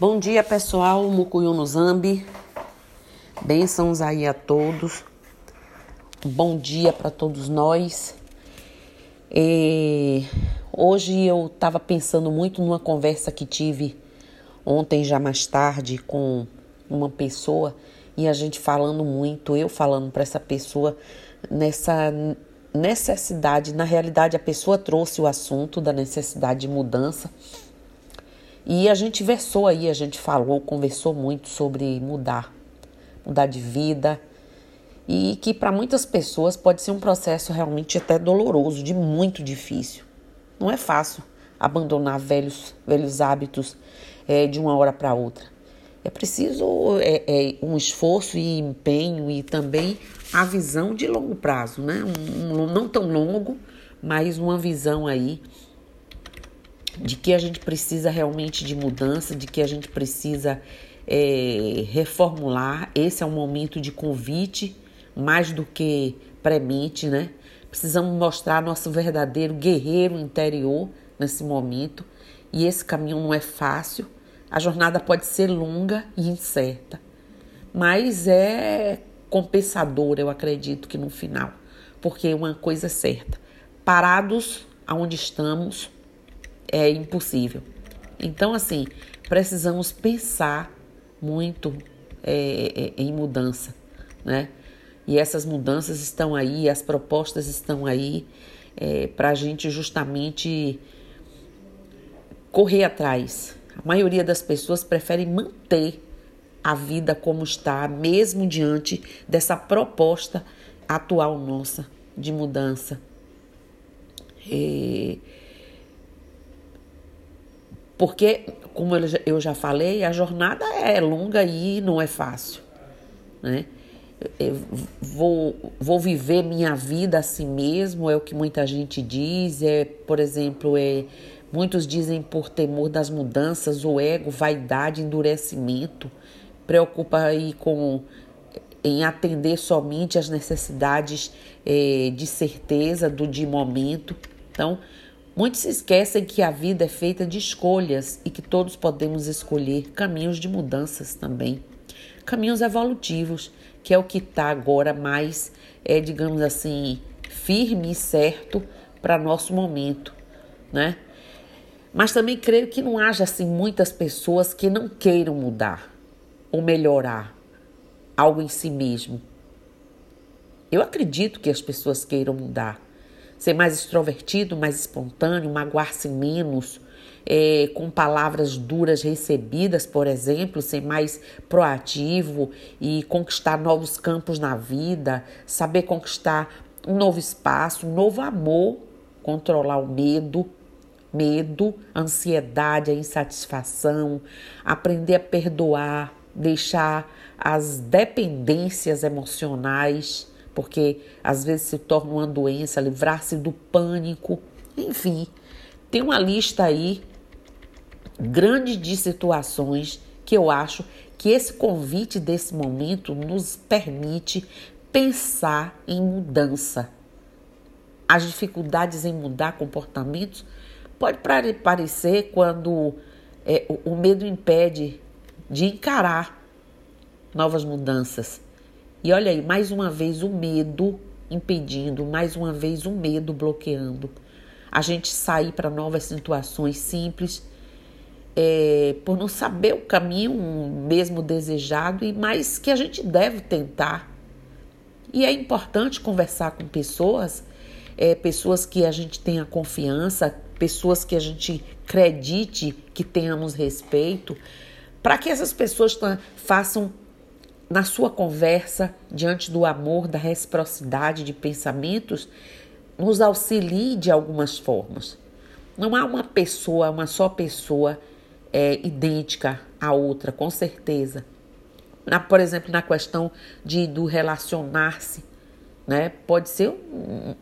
Bom dia, pessoal. Mucuyu no Zambi. Bênçãos aí a todos. Bom dia para todos nós. E hoje eu estava pensando muito numa conversa que tive ontem, já mais tarde, com uma pessoa e a gente falando muito, eu falando para essa pessoa nessa necessidade. Na realidade, a pessoa trouxe o assunto da necessidade de mudança e a gente versou aí, a gente falou, conversou muito sobre mudar, mudar de vida. E que para muitas pessoas pode ser um processo realmente até doloroso, de muito difícil. Não é fácil abandonar velhos, velhos hábitos é, de uma hora para outra. É preciso é, é, um esforço e empenho e também a visão de longo prazo, né? Um, um, não tão longo, mas uma visão aí de que a gente precisa realmente de mudança, de que a gente precisa é, reformular. Esse é um momento de convite, mais do que premente, né? Precisamos mostrar nosso verdadeiro guerreiro interior nesse momento. E esse caminho não é fácil. A jornada pode ser longa e incerta, mas é compensadora, eu acredito que no final, porque é uma coisa certa. Parados aonde estamos, é impossível. Então, assim, precisamos pensar muito é, é, em mudança, né? E essas mudanças estão aí, as propostas estão aí é, para a gente justamente correr atrás. A maioria das pessoas prefere manter a vida como está, mesmo diante dessa proposta atual nossa de mudança. E porque, como eu já falei, a jornada é longa e não é fácil. Né? Eu vou, vou viver minha vida assim mesmo, é o que muita gente diz. É, por exemplo, é, muitos dizem por temor das mudanças, o ego, vaidade, endurecimento, preocupa aí com em atender somente as necessidades é, de certeza do de momento. Então, Muitos se esquecem que a vida é feita de escolhas e que todos podemos escolher caminhos de mudanças também. Caminhos evolutivos, que é o que está agora mais, é, digamos assim, firme e certo para nosso momento, né? Mas também creio que não haja assim muitas pessoas que não queiram mudar ou melhorar algo em si mesmo. Eu acredito que as pessoas queiram mudar ser mais extrovertido, mais espontâneo, magoar-se menos, é, com palavras duras recebidas, por exemplo, ser mais proativo e conquistar novos campos na vida, saber conquistar um novo espaço, um novo amor, controlar o medo, medo, ansiedade, a insatisfação, aprender a perdoar, deixar as dependências emocionais porque às vezes se torna uma doença, livrar-se do pânico, enfim, tem uma lista aí grande de situações que eu acho que esse convite desse momento nos permite pensar em mudança. As dificuldades em mudar comportamentos pode parecer quando é, o medo impede de encarar novas mudanças. E olha aí, mais uma vez o medo impedindo, mais uma vez o medo bloqueando. A gente sair para novas situações simples, é, por não saber o caminho mesmo desejado, e mais que a gente deve tentar. E é importante conversar com pessoas, é, pessoas que a gente tenha confiança, pessoas que a gente acredite que tenhamos respeito, para que essas pessoas façam na sua conversa, diante do amor, da reciprocidade de pensamentos, nos auxilie de algumas formas. Não há uma pessoa, uma só pessoa é, idêntica à outra, com certeza. Na, por exemplo, na questão de, do relacionar-se, né? pode ser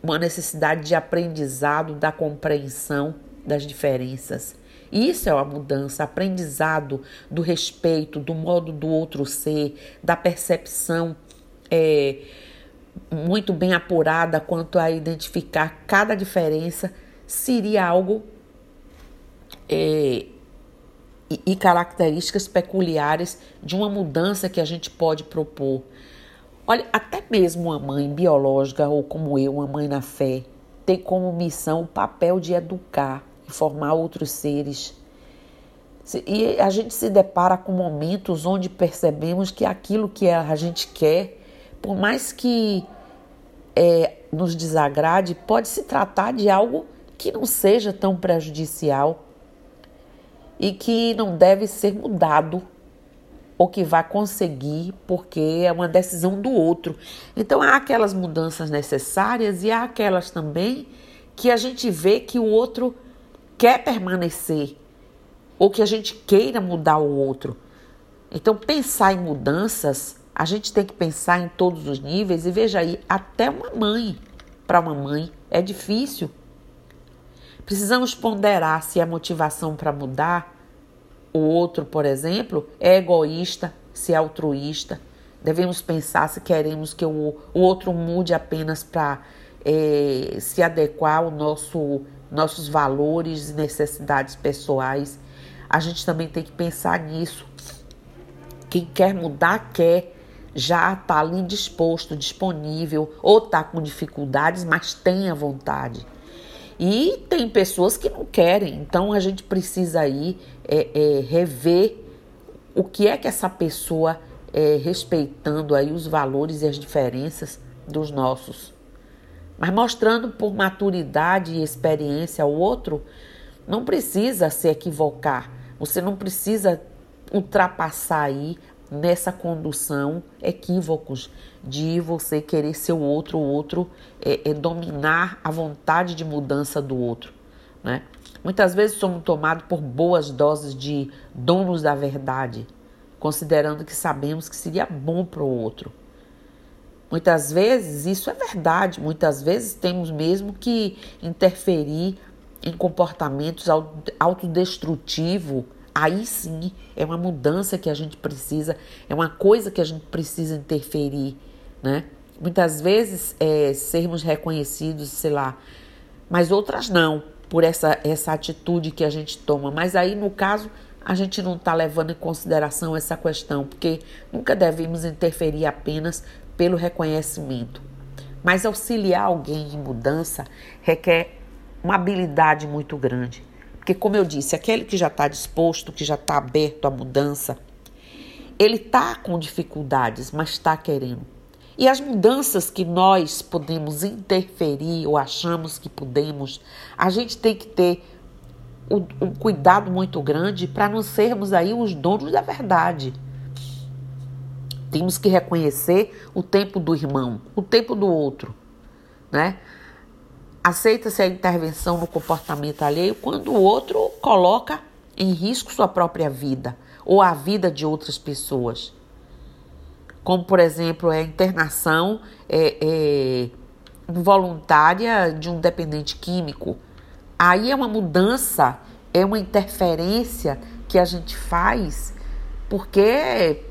uma necessidade de aprendizado, da compreensão das diferenças. Isso é uma mudança, aprendizado do respeito, do modo do outro ser, da percepção é, muito bem apurada quanto a identificar cada diferença, seria algo é, e, e características peculiares de uma mudança que a gente pode propor. Olha, até mesmo uma mãe biológica ou como eu, uma mãe na fé, tem como missão o papel de educar formar outros seres. E a gente se depara com momentos onde percebemos que aquilo que a gente quer, por mais que é, nos desagrade, pode se tratar de algo que não seja tão prejudicial e que não deve ser mudado ou que vai conseguir porque é uma decisão do outro. Então há aquelas mudanças necessárias e há aquelas também que a gente vê que o outro quer permanecer ou que a gente queira mudar o outro. Então pensar em mudanças, a gente tem que pensar em todos os níveis e veja aí, até uma mãe, para uma mãe é difícil Precisamos ponderar se a motivação para mudar o outro, por exemplo, é egoísta, se é altruísta. Devemos pensar se queremos que o, o outro mude apenas para é, se adequar ao nosso, nossos valores e necessidades pessoais. A gente também tem que pensar nisso. Quem quer mudar, quer já está ali disposto, disponível, ou está com dificuldades, mas tem a vontade. E tem pessoas que não querem, então a gente precisa aí é, é, rever o que é que essa pessoa, é, respeitando aí os valores e as diferenças dos nossos, mas mostrando por maturidade e experiência ao outro, não precisa se equivocar, você não precisa ultrapassar aí nessa condução equívocos de você querer ser o outro, o outro é, é dominar a vontade de mudança do outro. Né? Muitas vezes somos tomados por boas doses de donos da verdade, considerando que sabemos que seria bom para o outro. Muitas vezes isso é verdade, muitas vezes temos mesmo que interferir em comportamentos autodestrutivos aí sim é uma mudança que a gente precisa, é uma coisa que a gente precisa interferir, né? Muitas vezes é, sermos reconhecidos, sei lá, mas outras não, por essa, essa atitude que a gente toma. Mas aí, no caso, a gente não está levando em consideração essa questão, porque nunca devemos interferir apenas pelo reconhecimento. Mas auxiliar alguém em mudança requer uma habilidade muito grande. Porque, como eu disse, aquele que já está disposto, que já está aberto à mudança, ele está com dificuldades, mas está querendo. E as mudanças que nós podemos interferir ou achamos que podemos, a gente tem que ter um, um cuidado muito grande para não sermos aí os donos da verdade. Temos que reconhecer o tempo do irmão, o tempo do outro, né? Aceita-se a intervenção no comportamento alheio quando o outro coloca em risco sua própria vida ou a vida de outras pessoas. Como, por exemplo, a internação é, é, voluntária de um dependente químico. Aí é uma mudança, é uma interferência que a gente faz porque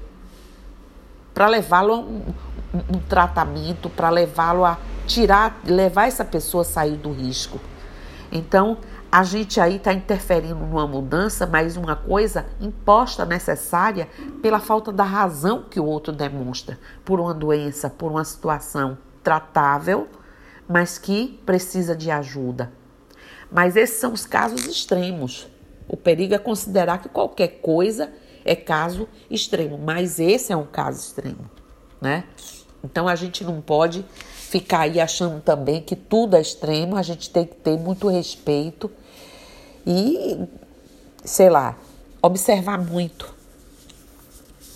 para levá-lo a um, um tratamento, para levá-lo a tirar, levar essa pessoa a sair do risco. Então, a gente aí está interferindo numa mudança, mas uma coisa imposta, necessária, pela falta da razão que o outro demonstra, por uma doença, por uma situação tratável, mas que precisa de ajuda. Mas esses são os casos extremos. O perigo é considerar que qualquer coisa é caso extremo, mas esse é um caso extremo, né? Então a gente não pode ficar aí achando também que tudo é extremo, a gente tem que ter muito respeito e, sei lá, observar muito,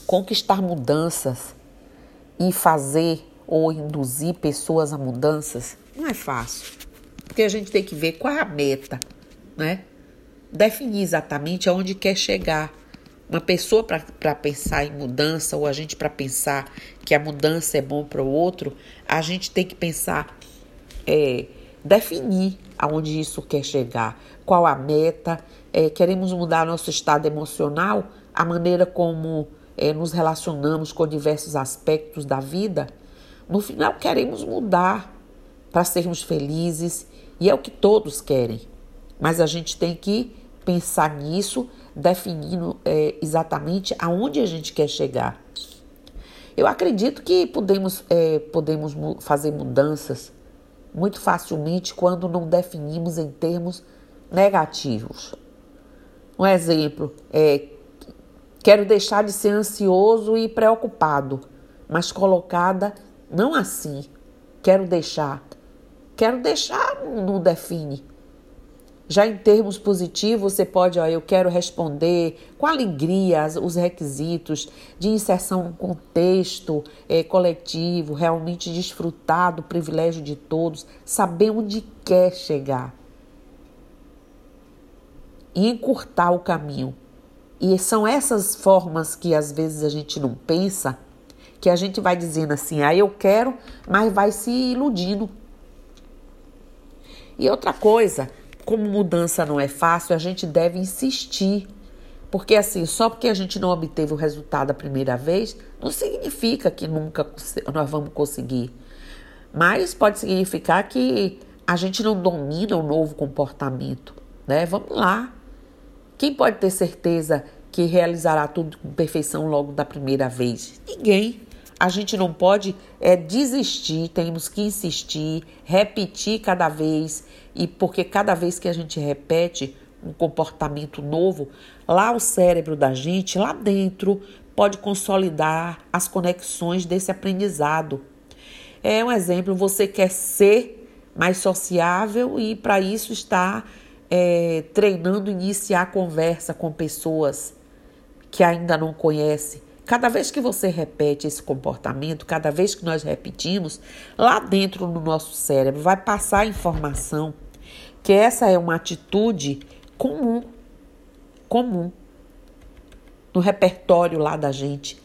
conquistar mudanças e fazer ou induzir pessoas a mudanças não é fácil, porque a gente tem que ver qual é a meta, né? Definir exatamente aonde quer chegar uma pessoa para pensar em mudança ou a gente para pensar que a mudança é bom para o outro, a gente tem que pensar, é, definir aonde isso quer chegar, qual a meta, é, queremos mudar nosso estado emocional, a maneira como é, nos relacionamos com diversos aspectos da vida. No final, queremos mudar para sermos felizes e é o que todos querem, mas a gente tem que pensar nisso definindo é, exatamente aonde a gente quer chegar. Eu acredito que podemos, é, podemos fazer mudanças muito facilmente quando não definimos em termos negativos. Um exemplo é: quero deixar de ser ansioso e preocupado, mas colocada não assim. Quero deixar. Quero deixar não define. Já em termos positivos, você pode, ó, eu quero responder com alegria os requisitos de inserção no contexto é, coletivo, realmente desfrutar do privilégio de todos, saber onde quer chegar e encurtar o caminho. E são essas formas que às vezes a gente não pensa, que a gente vai dizendo assim, ah, eu quero, mas vai se iludindo. E outra coisa, como mudança não é fácil, a gente deve insistir. Porque assim, só porque a gente não obteve o resultado a primeira vez, não significa que nunca nós vamos conseguir. Mas pode significar que a gente não domina o novo comportamento, né? Vamos lá. Quem pode ter certeza que realizará tudo com perfeição logo da primeira vez? Ninguém. A gente não pode é, desistir, temos que insistir, repetir cada vez, e porque cada vez que a gente repete um comportamento novo, lá o cérebro da gente, lá dentro, pode consolidar as conexões desse aprendizado. É um exemplo, você quer ser mais sociável e para isso está é, treinando iniciar conversa com pessoas que ainda não conhece. Cada vez que você repete esse comportamento, cada vez que nós repetimos, lá dentro no nosso cérebro vai passar a informação que essa é uma atitude comum, comum no repertório lá da gente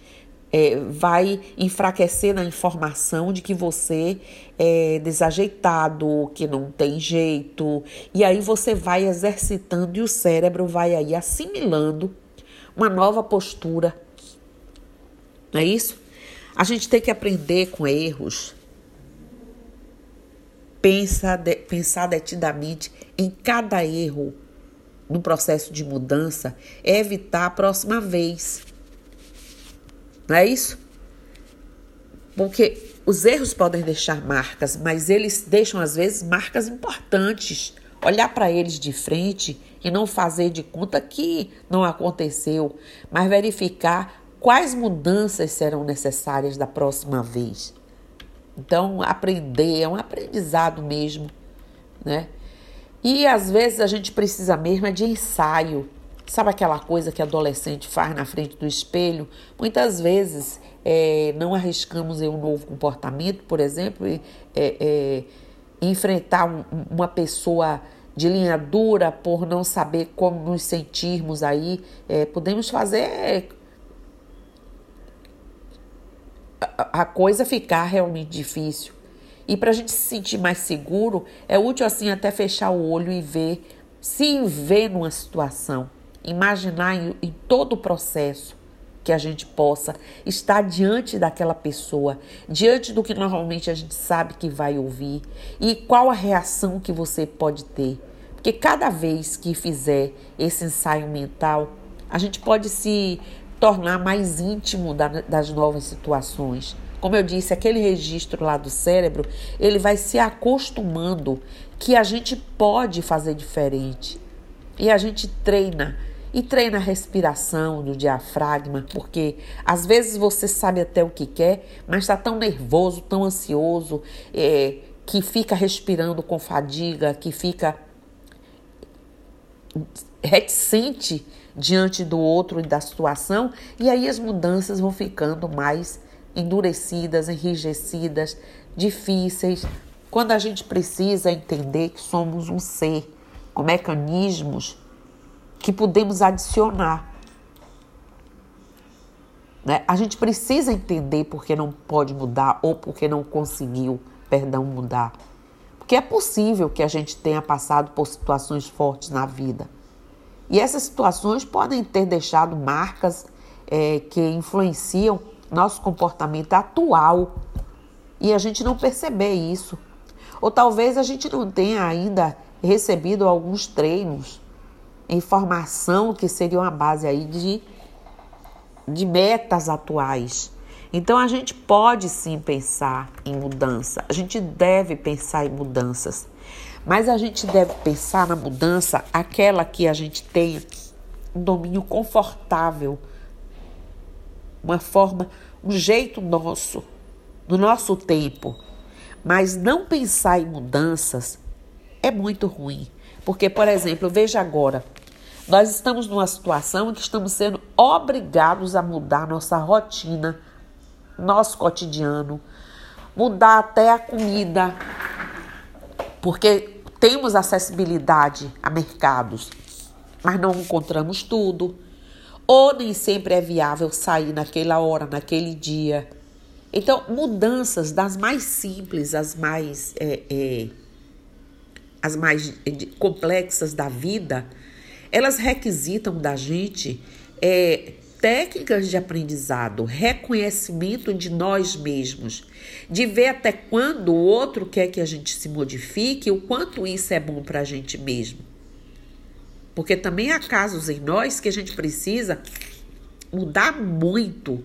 é, vai enfraquecer na informação de que você é desajeitado, que não tem jeito, e aí você vai exercitando e o cérebro vai aí assimilando uma nova postura. Não é isso? A gente tem que aprender com erros. Pensa de, pensar detidamente em cada erro no processo de mudança é evitar a próxima vez. Não é isso? Porque os erros podem deixar marcas, mas eles deixam às vezes marcas importantes. Olhar para eles de frente e não fazer de conta que não aconteceu, mas verificar quais mudanças serão necessárias da próxima vez. Então, aprender é um aprendizado mesmo, né? E às vezes a gente precisa mesmo é de ensaio. Sabe aquela coisa que adolescente faz na frente do espelho? Muitas vezes é, não arriscamos em um novo comportamento, por exemplo, e, é, é, enfrentar um, uma pessoa de linha dura por não saber como nos sentirmos aí. É, podemos fazer a, coisa ficar realmente difícil. E para a gente se sentir mais seguro, é útil assim até fechar o olho e ver, se ver numa situação imaginar em, em todo o processo que a gente possa estar diante daquela pessoa, diante do que normalmente a gente sabe que vai ouvir e qual a reação que você pode ter. Porque cada vez que fizer esse ensaio mental, a gente pode se tornar mais íntimo da, das novas situações. Como eu disse, aquele registro lá do cérebro, ele vai se acostumando que a gente pode fazer diferente. E a gente treina e treina a respiração do diafragma, porque às vezes você sabe até o que quer, mas está tão nervoso, tão ansioso, é, que fica respirando com fadiga, que fica reticente diante do outro e da situação, e aí as mudanças vão ficando mais endurecidas, enrijecidas, difíceis. Quando a gente precisa entender que somos um ser com mecanismos que podemos adicionar. Né? A gente precisa entender porque não pode mudar ou porque não conseguiu, perdão, mudar. Porque é possível que a gente tenha passado por situações fortes na vida. E essas situações podem ter deixado marcas é, que influenciam nosso comportamento atual e a gente não perceber isso. Ou talvez a gente não tenha ainda recebido alguns treinos informação que seria uma base aí de, de metas atuais. Então a gente pode sim pensar em mudança, a gente deve pensar em mudanças, mas a gente deve pensar na mudança aquela que a gente tenha um domínio confortável, uma forma, um jeito nosso, do nosso tempo. Mas não pensar em mudanças é muito ruim. Porque, por exemplo, veja agora, nós estamos numa situação em que estamos sendo obrigados a mudar nossa rotina, nosso cotidiano, mudar até a comida, porque temos acessibilidade a mercados, mas não encontramos tudo. Ou nem sempre é viável sair naquela hora, naquele dia. Então, mudanças das mais simples às mais, é, é, as mais é, complexas da vida, elas requisitam da gente é, técnicas de aprendizado, reconhecimento de nós mesmos, de ver até quando o outro quer que a gente se modifique, o quanto isso é bom para a gente mesmo. Porque também há casos em nós que a gente precisa mudar muito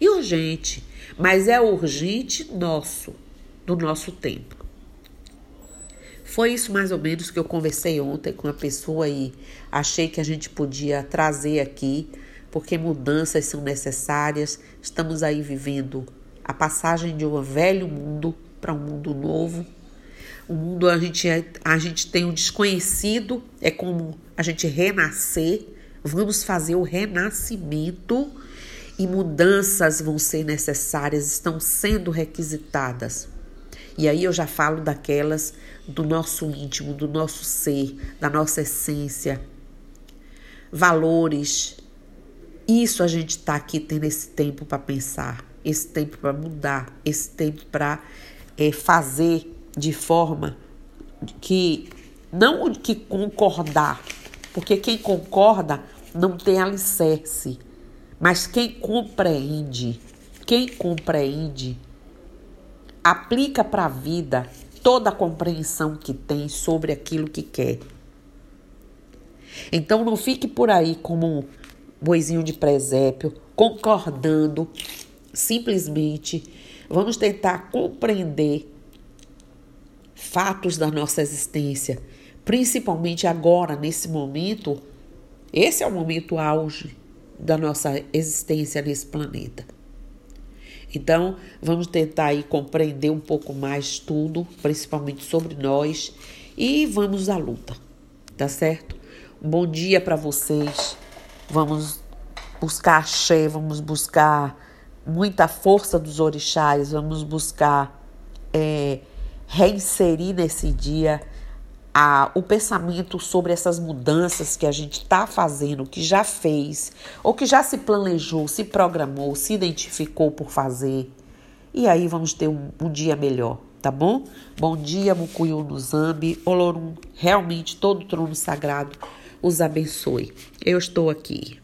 e urgente, mas é urgente nosso, do nosso tempo. Foi isso mais ou menos que eu conversei ontem com uma pessoa e achei que a gente podia trazer aqui porque mudanças são necessárias. Estamos aí vivendo a passagem de um velho mundo para um mundo novo. O mundo a gente, é, a gente tem um desconhecido, é como a gente renascer. Vamos fazer o renascimento e mudanças vão ser necessárias, estão sendo requisitadas. E aí eu já falo daquelas do nosso íntimo, do nosso ser, da nossa essência, valores, isso a gente está aqui tendo esse tempo para pensar, esse tempo para mudar, esse tempo para é, fazer de forma que não que concordar, porque quem concorda não tem alicerce, mas quem compreende, quem compreende aplica para a vida toda a compreensão que tem sobre aquilo que quer. Então não fique por aí como boizinho de presépio, concordando, simplesmente vamos tentar compreender fatos da nossa existência, principalmente agora, nesse momento. Esse é o momento auge da nossa existência nesse planeta. Então, vamos tentar aí compreender um pouco mais tudo, principalmente sobre nós, e vamos à luta, tá certo? bom dia para vocês. Vamos buscar axé, vamos buscar muita força dos orixás, vamos buscar é, reinserir nesse dia a, o pensamento sobre essas mudanças que a gente está fazendo, que já fez, ou que já se planejou, se programou, se identificou por fazer. E aí vamos ter um, um dia melhor, tá bom? Bom dia, Mukuyu no Zambi, Olorum, realmente todo trono sagrado os abençoe. Eu estou aqui.